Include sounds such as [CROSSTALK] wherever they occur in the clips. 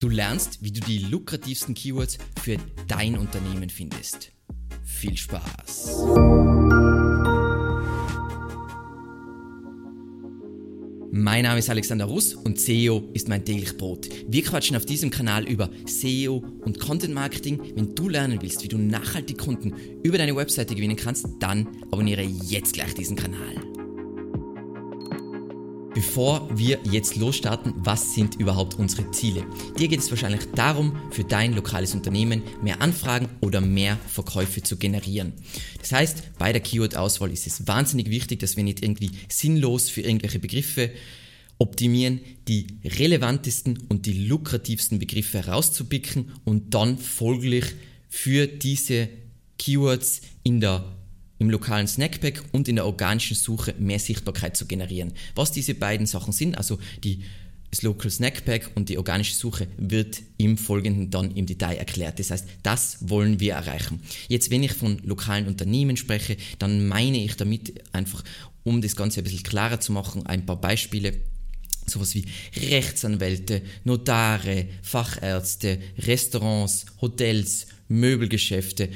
Du lernst, wie du die lukrativsten Keywords für dein Unternehmen findest. Viel Spaß! Mein Name ist Alexander Russ und SEO ist mein täglich Brot. Wir quatschen auf diesem Kanal über SEO und Content Marketing. Wenn du lernen willst, wie du nachhaltig Kunden über deine Webseite gewinnen kannst, dann abonniere jetzt gleich diesen Kanal. Bevor wir jetzt losstarten, was sind überhaupt unsere Ziele? Dir geht es wahrscheinlich darum, für dein lokales Unternehmen mehr Anfragen oder mehr Verkäufe zu generieren. Das heißt, bei der Keyword-Auswahl ist es wahnsinnig wichtig, dass wir nicht irgendwie sinnlos für irgendwelche Begriffe optimieren, die relevantesten und die lukrativsten Begriffe herauszupicken und dann folglich für diese Keywords in der im lokalen Snackpack und in der organischen Suche mehr Sichtbarkeit zu generieren. Was diese beiden Sachen sind, also die das Local Snackpack und die organische Suche wird im Folgenden dann im Detail erklärt. Das heißt, das wollen wir erreichen. Jetzt, wenn ich von lokalen Unternehmen spreche, dann meine ich damit einfach, um das Ganze ein bisschen klarer zu machen, ein paar Beispiele sowas wie Rechtsanwälte, Notare, Fachärzte, Restaurants, Hotels, Möbelgeschäfte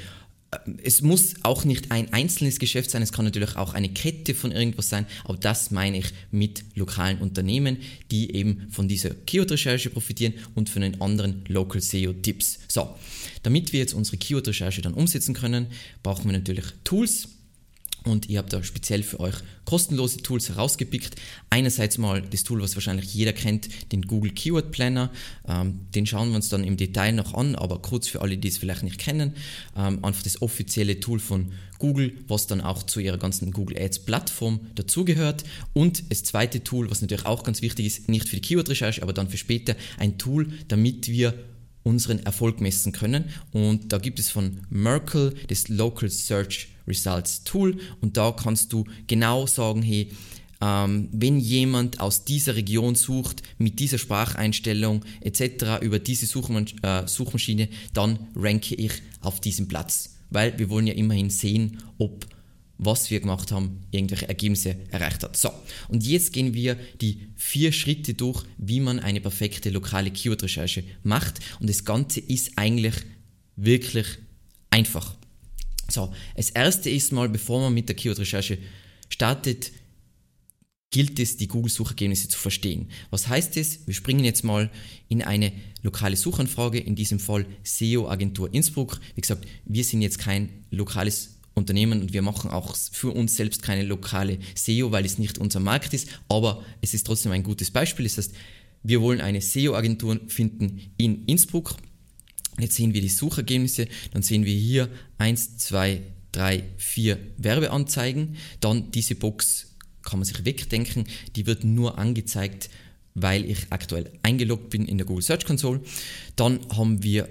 es muss auch nicht ein einzelnes Geschäft sein, es kann natürlich auch eine Kette von irgendwas sein, aber das meine ich mit lokalen Unternehmen, die eben von dieser Keyword-Recherche profitieren und von den anderen Local SEO-Tipps. So, damit wir jetzt unsere Keyword-Recherche dann umsetzen können, brauchen wir natürlich Tools, und ich habe da speziell für euch kostenlose Tools herausgepickt. Einerseits mal das Tool, was wahrscheinlich jeder kennt, den Google Keyword Planner. Ähm, den schauen wir uns dann im Detail noch an, aber kurz für alle, die es vielleicht nicht kennen. Ähm, einfach das offizielle Tool von Google, was dann auch zu ihrer ganzen Google Ads Plattform dazugehört. Und das zweite Tool, was natürlich auch ganz wichtig ist, nicht für die Keyword-Recherche, aber dann für später, ein Tool, damit wir unseren Erfolg messen können. Und da gibt es von Merkle das Local Search Results Tool und da kannst du genau sagen, hey, ähm, wenn jemand aus dieser Region sucht, mit dieser Spracheinstellung etc. über diese Suchmasch äh, Suchmaschine, dann ranke ich auf diesem Platz. Weil wir wollen ja immerhin sehen, ob was wir gemacht haben, irgendwelche Ergebnisse erreicht hat. So, und jetzt gehen wir die vier Schritte durch, wie man eine perfekte lokale Keyword-Recherche macht. Und das Ganze ist eigentlich wirklich einfach. So, das erste ist mal, bevor man mit der Keyword-Recherche startet, gilt es, die Google-Suchergebnisse zu verstehen. Was heißt es? Wir springen jetzt mal in eine lokale Suchanfrage, in diesem Fall SEO-Agentur Innsbruck. Wie gesagt, wir sind jetzt kein lokales Unternehmen und wir machen auch für uns selbst keine lokale SEO, weil es nicht unser Markt ist, aber es ist trotzdem ein gutes Beispiel. Das heißt, wir wollen eine SEO-Agentur finden in Innsbruck Jetzt sehen wir die Suchergebnisse, dann sehen wir hier 1, 2, 3, 4 Werbeanzeigen. Dann diese Box kann man sich wegdenken, die wird nur angezeigt, weil ich aktuell eingeloggt bin in der Google Search Console. Dann haben wir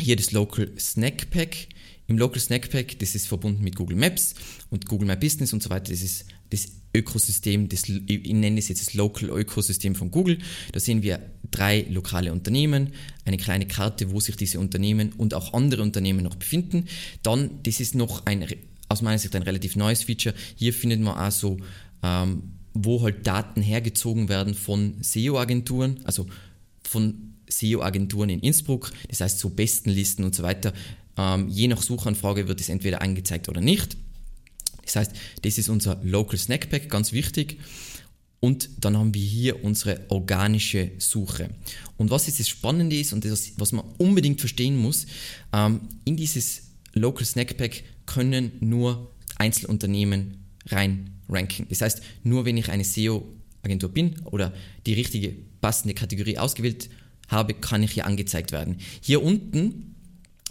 hier das Local Snack Pack. Im Local Snack Pack, das ist verbunden mit Google Maps und Google My Business und so weiter. Das ist das Ökosystem, das, ich nenne es jetzt das Local Ökosystem von Google. Da sehen wir drei lokale Unternehmen, eine kleine Karte, wo sich diese Unternehmen und auch andere Unternehmen noch befinden. Dann, das ist noch ein, aus meiner Sicht ein relativ neues Feature. Hier findet man auch so, ähm, wo halt Daten hergezogen werden von SEO-Agenturen, also von SEO-Agenturen in Innsbruck, das heißt so Bestenlisten und so weiter. Ähm, je nach Suchanfrage wird es entweder angezeigt oder nicht. Das heißt, das ist unser Local Snack Pack, ganz wichtig. Und dann haben wir hier unsere organische Suche. Und was jetzt das Spannende ist und das, was man unbedingt verstehen muss, ähm, in dieses Local Snack Pack können nur Einzelunternehmen rein ranken. Das heißt, nur wenn ich eine SEO-Agentur bin oder die richtige passende Kategorie ausgewählt habe, kann ich hier angezeigt werden. Hier unten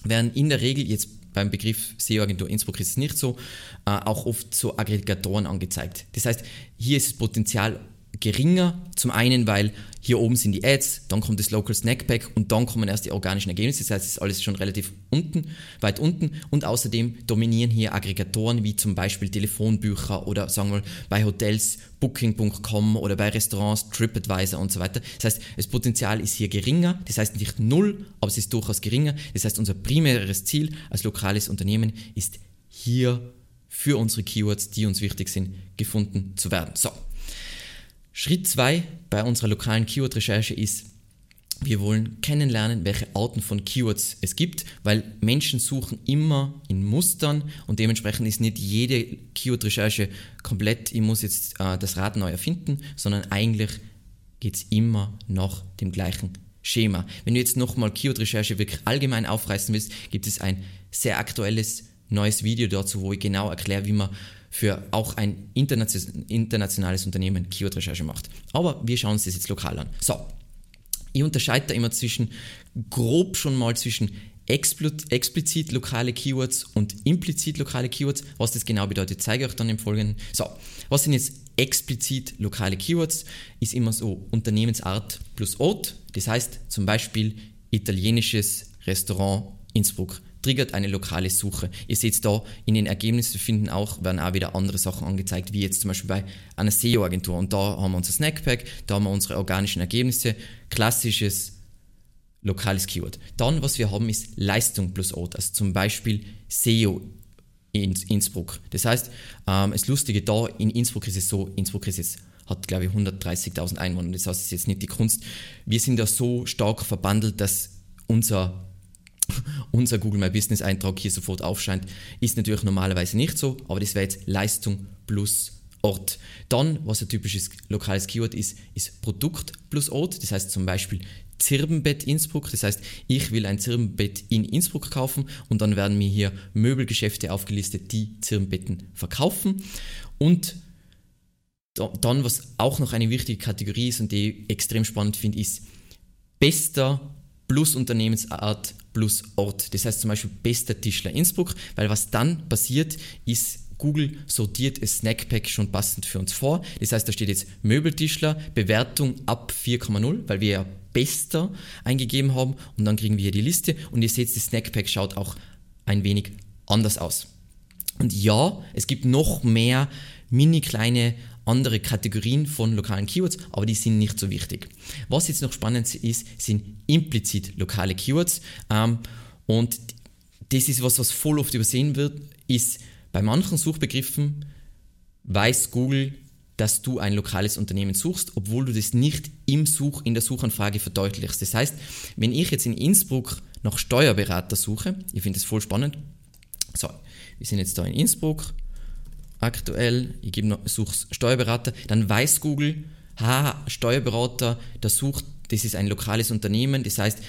werden in der Regel jetzt beim Begriff SEO-Agentur Innsbruck ist es nicht so, äh, auch oft so Aggregatoren angezeigt. Das heißt, hier ist das Potenzial geringer. Zum einen, weil hier oben sind die Ads, dann kommt das Local Snack Pack und dann kommen erst die organischen Ergebnisse. Das heißt, es ist alles schon relativ unten, weit unten. Und außerdem dominieren hier Aggregatoren wie zum Beispiel Telefonbücher oder sagen wir mal bei Hotels Booking.com oder bei Restaurants TripAdvisor und so weiter. Das heißt, das Potenzial ist hier geringer. Das heißt nicht null, aber es ist durchaus geringer. Das heißt, unser primäres Ziel als lokales Unternehmen ist hier für unsere Keywords, die uns wichtig sind, gefunden zu werden. So, Schritt 2 bei unserer lokalen Keyword-Recherche ist, wir wollen kennenlernen, welche Arten von Keywords es gibt, weil Menschen suchen immer in Mustern und dementsprechend ist nicht jede Keyword-Recherche komplett, ich muss jetzt äh, das Rad neu erfinden, sondern eigentlich geht es immer nach dem gleichen Schema. Wenn du jetzt nochmal Keyword-Recherche wirklich allgemein aufreißen willst, gibt es ein sehr aktuelles neues Video dazu, wo ich genau erkläre, wie man für auch ein internationales Unternehmen Keyword-Recherche macht. Aber wir schauen uns das jetzt lokal an. So, ich unterscheide da immer zwischen, grob schon mal zwischen explizit lokale Keywords und implizit lokale Keywords. Was das genau bedeutet, zeige ich euch dann im Folgenden. So, was sind jetzt explizit lokale Keywords? Ist immer so Unternehmensart plus Ort. Das heißt zum Beispiel italienisches Restaurant Innsbruck triggert eine lokale Suche. Ihr seht da in den Ergebnissen finden auch, werden auch wieder andere Sachen angezeigt, wie jetzt zum Beispiel bei einer SEO-Agentur. Und da haben wir unser Snackpack, da haben wir unsere organischen Ergebnisse, klassisches lokales Keyword. Dann, was wir haben, ist Leistung plus Ort, also zum Beispiel SEO in Innsbruck. Das heißt, ähm, das Lustige da, in Innsbruck ist es so, Innsbruck ist jetzt hat, glaube ich, 130.000 Einwohner. Das heißt, es ist jetzt nicht die Kunst. Wir sind da so stark verbandelt, dass unser [LAUGHS] unser Google My Business Eintrag hier sofort aufscheint, ist natürlich normalerweise nicht so, aber das wäre jetzt Leistung plus Ort. Dann, was ein typisches lokales Keyword ist, ist Produkt plus Ort. Das heißt zum Beispiel Zirbenbett Innsbruck. Das heißt, ich will ein Zirbenbett in Innsbruck kaufen und dann werden mir hier Möbelgeschäfte aufgelistet, die Zirbenbetten verkaufen. Und dann, was auch noch eine wichtige Kategorie ist und die ich extrem spannend finde, ist bester plus Unternehmensart plus Ort. Das heißt zum Beispiel bester Tischler Innsbruck, weil was dann passiert, ist, Google sortiert das Snackpack schon passend für uns vor. Das heißt, da steht jetzt Möbeltischler, Bewertung ab 4,0, weil wir ja bester eingegeben haben und dann kriegen wir hier die Liste und ihr seht, das Snackpack schaut auch ein wenig anders aus. Und ja, es gibt noch mehr mini kleine andere Kategorien von lokalen Keywords, aber die sind nicht so wichtig. Was jetzt noch spannend ist, sind implizit lokale Keywords. Ähm, und das ist was, was voll oft übersehen wird, ist bei manchen Suchbegriffen weiß Google, dass du ein lokales Unternehmen suchst, obwohl du das nicht im Such, in der Suchanfrage verdeutlichst. Das heißt, wenn ich jetzt in Innsbruck nach Steuerberater suche, ich finde das voll spannend. So, wir sind jetzt da in Innsbruck, aktuell, ich gebe noch, suche Steuerberater, dann weiß Google, ha, Steuerberater, der sucht, das ist ein lokales Unternehmen, das heißt,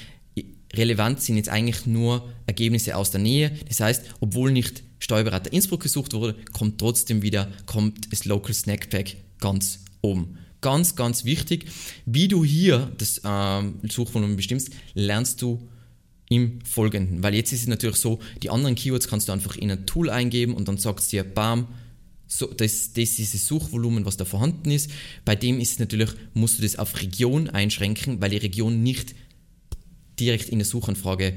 relevant sind jetzt eigentlich nur Ergebnisse aus der Nähe. Das heißt, obwohl nicht Steuerberater Innsbruck gesucht wurde, kommt trotzdem wieder, kommt das Local Snack Pack ganz oben. Ganz, ganz wichtig. Wie du hier das ähm, Suchvolumen bestimmst, lernst du im Folgenden. Weil jetzt ist es natürlich so, die anderen Keywords kannst du einfach in ein Tool eingeben und dann sagt es dir, bam, so, das, das ist das Suchvolumen, was da vorhanden ist. Bei dem ist natürlich, musst du das auf Region einschränken, weil die Region nicht direkt in der Suchanfrage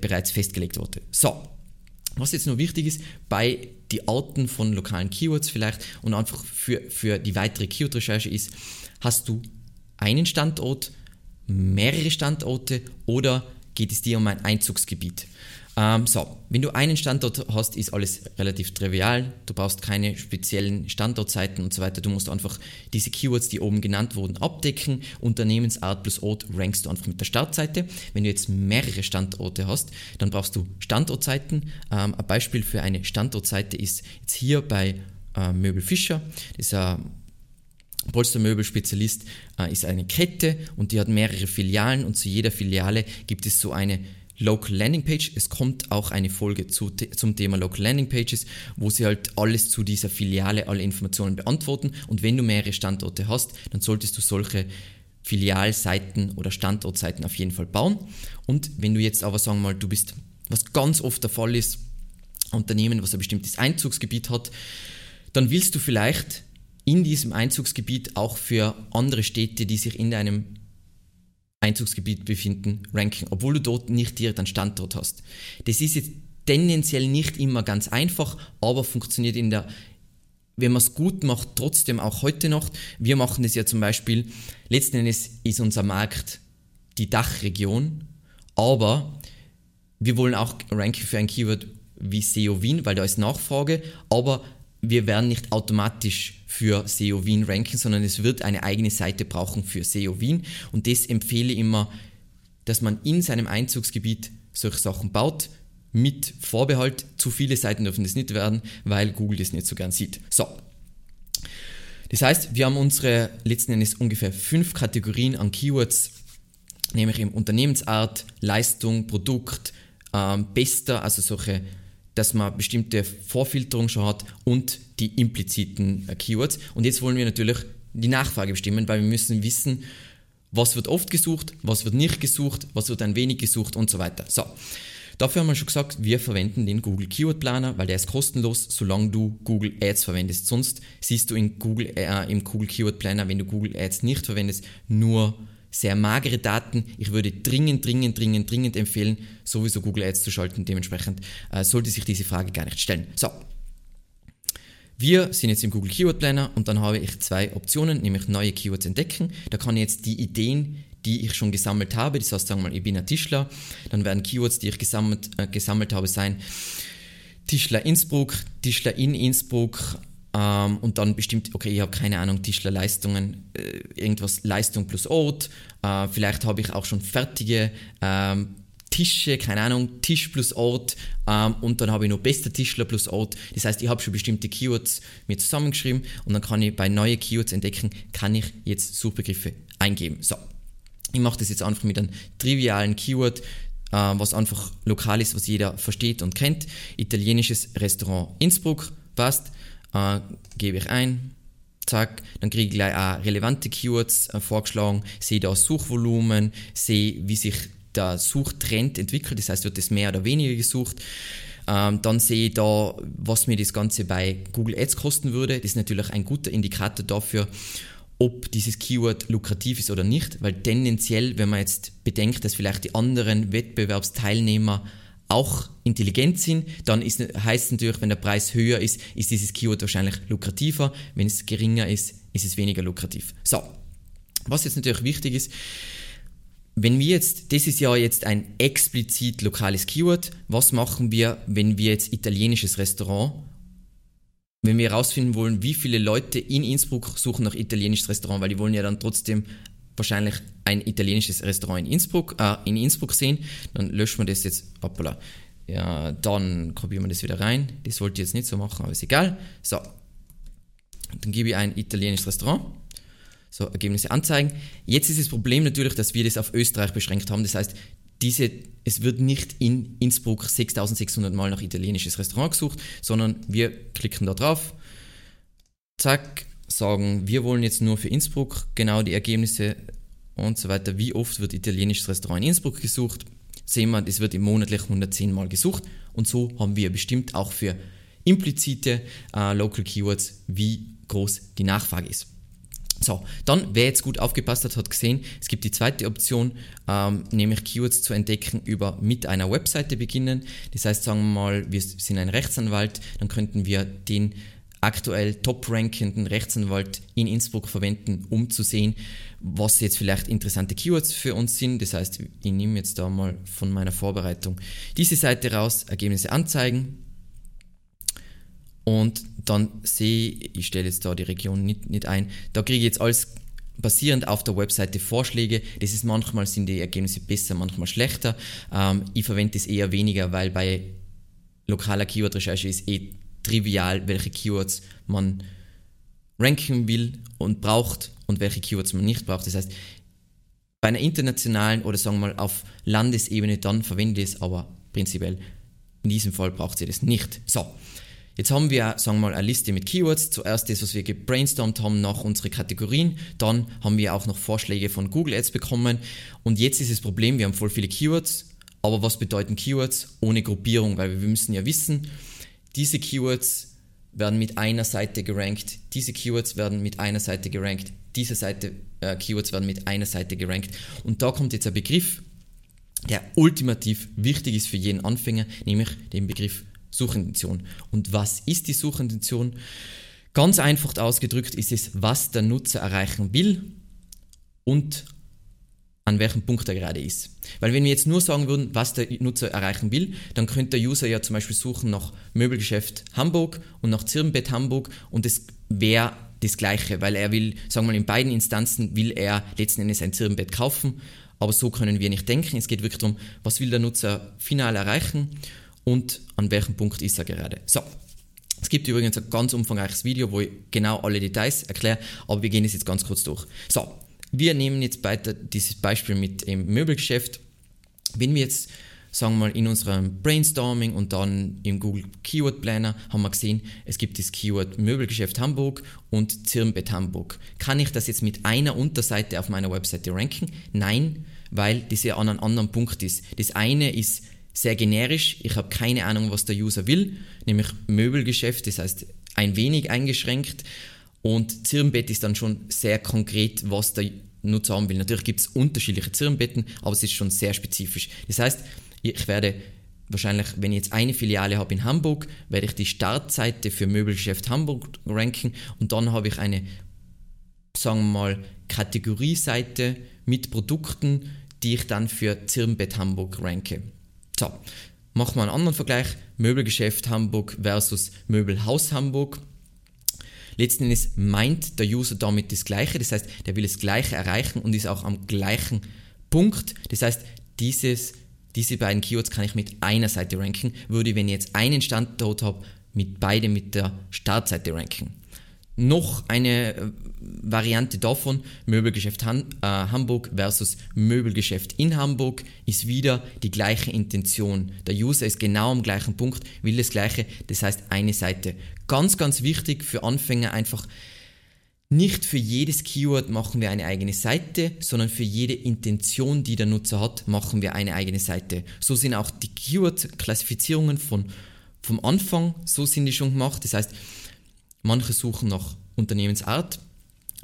bereits festgelegt wurde. So, was jetzt nur wichtig ist, bei die Arten von lokalen Keywords vielleicht und einfach für, für die weitere Keyword-Recherche ist, hast du einen Standort, mehrere Standorte oder geht es dir um ein Einzugsgebiet? Ähm, so, wenn du einen Standort hast, ist alles relativ trivial. Du brauchst keine speziellen Standortseiten und so weiter. Du musst einfach diese Keywords, die oben genannt wurden, abdecken. Unternehmensart plus Ort rankst du einfach mit der Startseite. Wenn du jetzt mehrere Standorte hast, dann brauchst du Standortseiten. Ähm, ein Beispiel für eine Standortseite ist jetzt hier bei äh, Möbel Fischer. Das ist ein Polstermöbelspezialist äh, ist eine Kette und die hat mehrere Filialen und zu jeder Filiale gibt es so eine Local Landing Page. Es kommt auch eine Folge zu, zum Thema Local Landing Pages, wo sie halt alles zu dieser Filiale, alle Informationen beantworten. Und wenn du mehrere Standorte hast, dann solltest du solche Filialseiten oder Standortseiten auf jeden Fall bauen. Und wenn du jetzt aber sagen wir mal, du bist, was ganz oft der Fall ist, Unternehmen, was ein bestimmtes Einzugsgebiet hat, dann willst du vielleicht in diesem Einzugsgebiet auch für andere Städte, die sich in deinem Einzugsgebiet befinden, ranken, obwohl du dort nicht direkt einen Standort hast. Das ist jetzt tendenziell nicht immer ganz einfach, aber funktioniert in der, wenn man es gut macht, trotzdem auch heute noch. Wir machen das ja zum Beispiel, letzten Endes ist unser Markt die Dachregion, aber wir wollen auch ranken für ein Keyword wie SEO Wien, weil da ist Nachfrage, aber wir werden nicht automatisch für SEO Wien ranken, sondern es wird eine eigene Seite brauchen für SEO Wien und das empfehle ich immer dass man in seinem Einzugsgebiet solche Sachen baut, mit Vorbehalt. Zu viele Seiten dürfen das nicht werden, weil Google das nicht so gern sieht. So. Das heißt, wir haben unsere letzten Endes ungefähr fünf Kategorien an Keywords, nämlich im Unternehmensart, Leistung, Produkt, ähm, Bester, also solche, dass man bestimmte Vorfilterung schon hat und die impliziten äh, Keywords. Und jetzt wollen wir natürlich die Nachfrage bestimmen, weil wir müssen wissen, was wird oft gesucht, was wird nicht gesucht, was wird ein wenig gesucht und so weiter. So. Dafür haben wir schon gesagt, wir verwenden den Google Keyword Planner, weil der ist kostenlos, solange du Google Ads verwendest. Sonst siehst du in Google, äh, im Google Keyword Planner, wenn du Google Ads nicht verwendest, nur sehr magere Daten. Ich würde dringend, dringend, dringend, dringend empfehlen, sowieso Google Ads zu schalten. Dementsprechend äh, sollte sich diese Frage gar nicht stellen. So. Wir sind jetzt im Google Keyword Planner und dann habe ich zwei Optionen, nämlich neue Keywords entdecken. Da kann ich jetzt die Ideen, die ich schon gesammelt habe. Das heißt, sagen wir mal, ich bin ein Tischler, dann werden Keywords, die ich gesammelt, äh, gesammelt habe, sein Tischler Innsbruck, Tischler in Innsbruck ähm, und dann bestimmt, okay, ich habe keine Ahnung, Tischlerleistungen, äh, irgendwas Leistung plus Ort. Äh, vielleicht habe ich auch schon fertige ähm, Tische, keine Ahnung, Tisch plus Ort ähm, und dann habe ich noch bester Tischler plus Ort. Das heißt, ich habe schon bestimmte Keywords mir zusammengeschrieben und dann kann ich bei neuen Keywords entdecken, kann ich jetzt Suchbegriffe eingeben. So, ich mache das jetzt einfach mit einem trivialen Keyword, äh, was einfach lokal ist, was jeder versteht und kennt. Italienisches Restaurant Innsbruck, passt. Äh, gebe ich ein, zack, dann kriege ich gleich auch relevante Keywords äh, vorgeschlagen, sehe da Suchvolumen, sehe, wie sich der Suchtrend entwickelt, das heißt, wird es mehr oder weniger gesucht. Ähm, dann sehe ich da, was mir das Ganze bei Google Ads kosten würde. Das ist natürlich ein guter Indikator dafür, ob dieses Keyword lukrativ ist oder nicht, weil tendenziell, wenn man jetzt bedenkt, dass vielleicht die anderen Wettbewerbsteilnehmer auch intelligent sind, dann ist, heißt es natürlich, wenn der Preis höher ist, ist dieses Keyword wahrscheinlich lukrativer. Wenn es geringer ist, ist es weniger lukrativ. So, was jetzt natürlich wichtig ist, wenn wir jetzt, das ist ja jetzt ein explizit lokales Keyword, was machen wir, wenn wir jetzt italienisches Restaurant wenn wir herausfinden wollen, wie viele Leute in Innsbruck suchen nach italienisches Restaurant, weil die wollen ja dann trotzdem wahrscheinlich ein italienisches Restaurant in Innsbruck, äh, in Innsbruck sehen, dann löschen wir das jetzt, hoppala, ja, dann kopieren wir das wieder rein. Das wollte ich jetzt nicht so machen, aber ist egal. So, dann gebe ich ein italienisches Restaurant. So, Ergebnisse anzeigen. Jetzt ist das Problem natürlich, dass wir das auf Österreich beschränkt haben. Das heißt, diese, es wird nicht in Innsbruck 6600 Mal nach italienisches Restaurant gesucht, sondern wir klicken da drauf, zack, sagen, wir wollen jetzt nur für Innsbruck genau die Ergebnisse und so weiter. Wie oft wird italienisches Restaurant in Innsbruck gesucht? Sehen wir, es wird im monatlich 110 Mal gesucht und so haben wir bestimmt auch für implizite äh, Local Keywords, wie groß die Nachfrage ist. So, dann, wer jetzt gut aufgepasst hat, hat gesehen, es gibt die zweite Option, ähm, nämlich Keywords zu entdecken über mit einer Webseite beginnen. Das heißt, sagen wir mal, wir sind ein Rechtsanwalt, dann könnten wir den aktuell top-rankenden Rechtsanwalt in Innsbruck verwenden, um zu sehen, was jetzt vielleicht interessante Keywords für uns sind. Das heißt, ich nehme jetzt da mal von meiner Vorbereitung diese Seite raus, Ergebnisse anzeigen, und dann sehe ich, ich stelle jetzt da die Region nicht, nicht ein, da kriege ich jetzt alles basierend auf der Webseite Vorschläge. Das ist manchmal sind die Ergebnisse besser, manchmal schlechter. Ähm, ich verwende das eher weniger, weil bei lokaler Keyword-Recherche ist eh trivial, welche Keywords man ranken will und braucht und welche Keywords man nicht braucht. Das heißt, bei einer internationalen oder sagen wir mal auf Landesebene dann verwende ich es, aber prinzipiell in diesem Fall braucht sie das nicht. So, Jetzt haben wir, sagen wir mal, eine Liste mit Keywords. Zuerst das, was wir gebrainstormt haben nach unseren Kategorien. Dann haben wir auch noch Vorschläge von Google Ads bekommen. Und jetzt ist das Problem, wir haben voll viele Keywords. Aber was bedeuten Keywords ohne Gruppierung? Weil wir müssen ja wissen, diese Keywords werden mit einer Seite gerankt, diese Keywords werden mit einer Seite gerankt, diese Seite, äh, Keywords werden mit einer Seite gerankt. Und da kommt jetzt ein Begriff, der ultimativ wichtig ist für jeden Anfänger, nämlich den Begriff Suchintention. Und was ist die Suchintention? Ganz einfach ausgedrückt ist es, was der Nutzer erreichen will und an welchem Punkt er gerade ist. Weil wenn wir jetzt nur sagen würden, was der Nutzer erreichen will, dann könnte der User ja zum Beispiel suchen nach Möbelgeschäft Hamburg und nach Zirbenbett Hamburg und das wäre das Gleiche, weil er will, sagen wir mal, in beiden Instanzen will er letzten Endes ein Zirbenbett kaufen aber so können wir nicht denken. Es geht wirklich darum, was will der Nutzer final erreichen und an welchem Punkt ist er gerade. So, es gibt übrigens ein ganz umfangreiches Video, wo ich genau alle Details erkläre, aber wir gehen es jetzt ganz kurz durch. So, wir nehmen jetzt weiter dieses Beispiel mit dem Möbelgeschäft. Wenn wir jetzt, sagen wir mal, in unserem Brainstorming und dann im Google Keyword Planner haben wir gesehen, es gibt das Keyword Möbelgeschäft Hamburg und Zirnbett Hamburg. Kann ich das jetzt mit einer Unterseite auf meiner Webseite ranken? Nein, weil das ja an einem anderen Punkt ist. Das eine ist sehr generisch. Ich habe keine Ahnung, was der User will, nämlich Möbelgeschäft, das heißt ein wenig eingeschränkt. Und Zirnbett ist dann schon sehr konkret, was der Nutzer haben will. Natürlich gibt es unterschiedliche Zirnbetten, aber es ist schon sehr spezifisch. Das heißt, ich werde wahrscheinlich, wenn ich jetzt eine Filiale habe in Hamburg, werde ich die Startseite für Möbelgeschäft Hamburg ranken und dann habe ich eine, sagen wir mal, Kategorieseite mit Produkten, die ich dann für Zirnbett Hamburg ranke. So, machen wir einen anderen Vergleich. Möbelgeschäft Hamburg versus Möbelhaus Hamburg. Letzten Endes meint der User damit das Gleiche, das heißt, der will das Gleiche erreichen und ist auch am gleichen Punkt. Das heißt, dieses, diese beiden Keywords kann ich mit einer Seite ranken, würde, wenn ich jetzt einen Standort habe, mit beide mit der Startseite ranken. Noch eine äh, Variante davon, Möbelgeschäft Han äh, Hamburg versus Möbelgeschäft in Hamburg, ist wieder die gleiche Intention. Der User ist genau am gleichen Punkt, will das gleiche, das heißt eine Seite. Ganz, ganz wichtig für Anfänger einfach, nicht für jedes Keyword machen wir eine eigene Seite, sondern für jede Intention, die der Nutzer hat, machen wir eine eigene Seite. So sind auch die Keyword-Klassifizierungen vom Anfang, so sind die schon gemacht. Das heißt, Manche suchen nach Unternehmensart,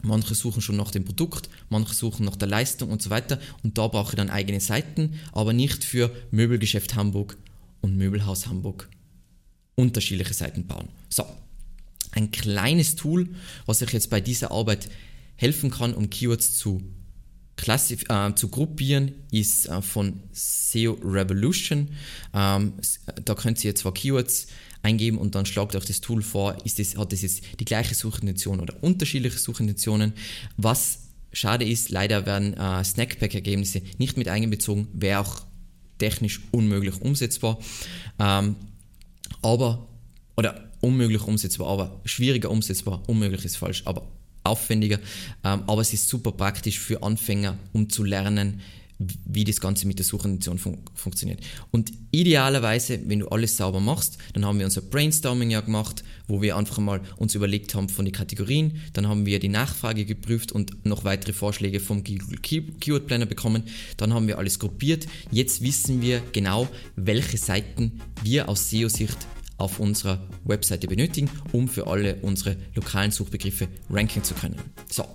manche suchen schon nach dem Produkt, manche suchen nach der Leistung und so weiter. Und da brauche ich dann eigene Seiten, aber nicht für Möbelgeschäft Hamburg und Möbelhaus Hamburg. Unterschiedliche Seiten bauen. So, ein kleines Tool, was euch jetzt bei dieser Arbeit helfen kann, um Keywords zu, klassif äh, zu gruppieren, ist äh, von SEO Revolution. Ähm, da könnt ihr zwar Keywords eingeben und dann schlagt euch das Tool vor, ist das, hat das jetzt die gleiche Suchintention oder unterschiedliche Suchintentionen. Was schade ist, leider werden äh, Snackpack-Ergebnisse nicht mit eingezogen, wäre auch technisch unmöglich umsetzbar. Ähm, aber, oder unmöglich umsetzbar, aber schwieriger umsetzbar, unmöglich ist falsch, aber aufwendiger. Ähm, aber es ist super praktisch für Anfänger, um zu lernen, wie das Ganze mit der Suchintention fun funktioniert. Und idealerweise, wenn du alles sauber machst, dann haben wir unser Brainstorming ja gemacht, wo wir einfach mal uns überlegt haben von den Kategorien, dann haben wir die Nachfrage geprüft und noch weitere Vorschläge vom Google Keyword Planner bekommen, dann haben wir alles gruppiert. Jetzt wissen wir genau, welche Seiten wir aus SEO-Sicht auf unserer Webseite benötigen, um für alle unsere lokalen Suchbegriffe ranken zu können. So,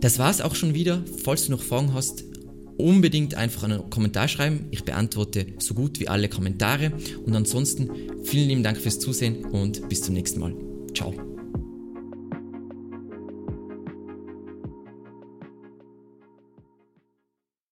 das war es auch schon wieder. Falls du noch Fragen hast, unbedingt einfach einen Kommentar schreiben. Ich beantworte so gut wie alle Kommentare. Und ansonsten vielen lieben Dank fürs Zusehen und bis zum nächsten Mal. Ciao.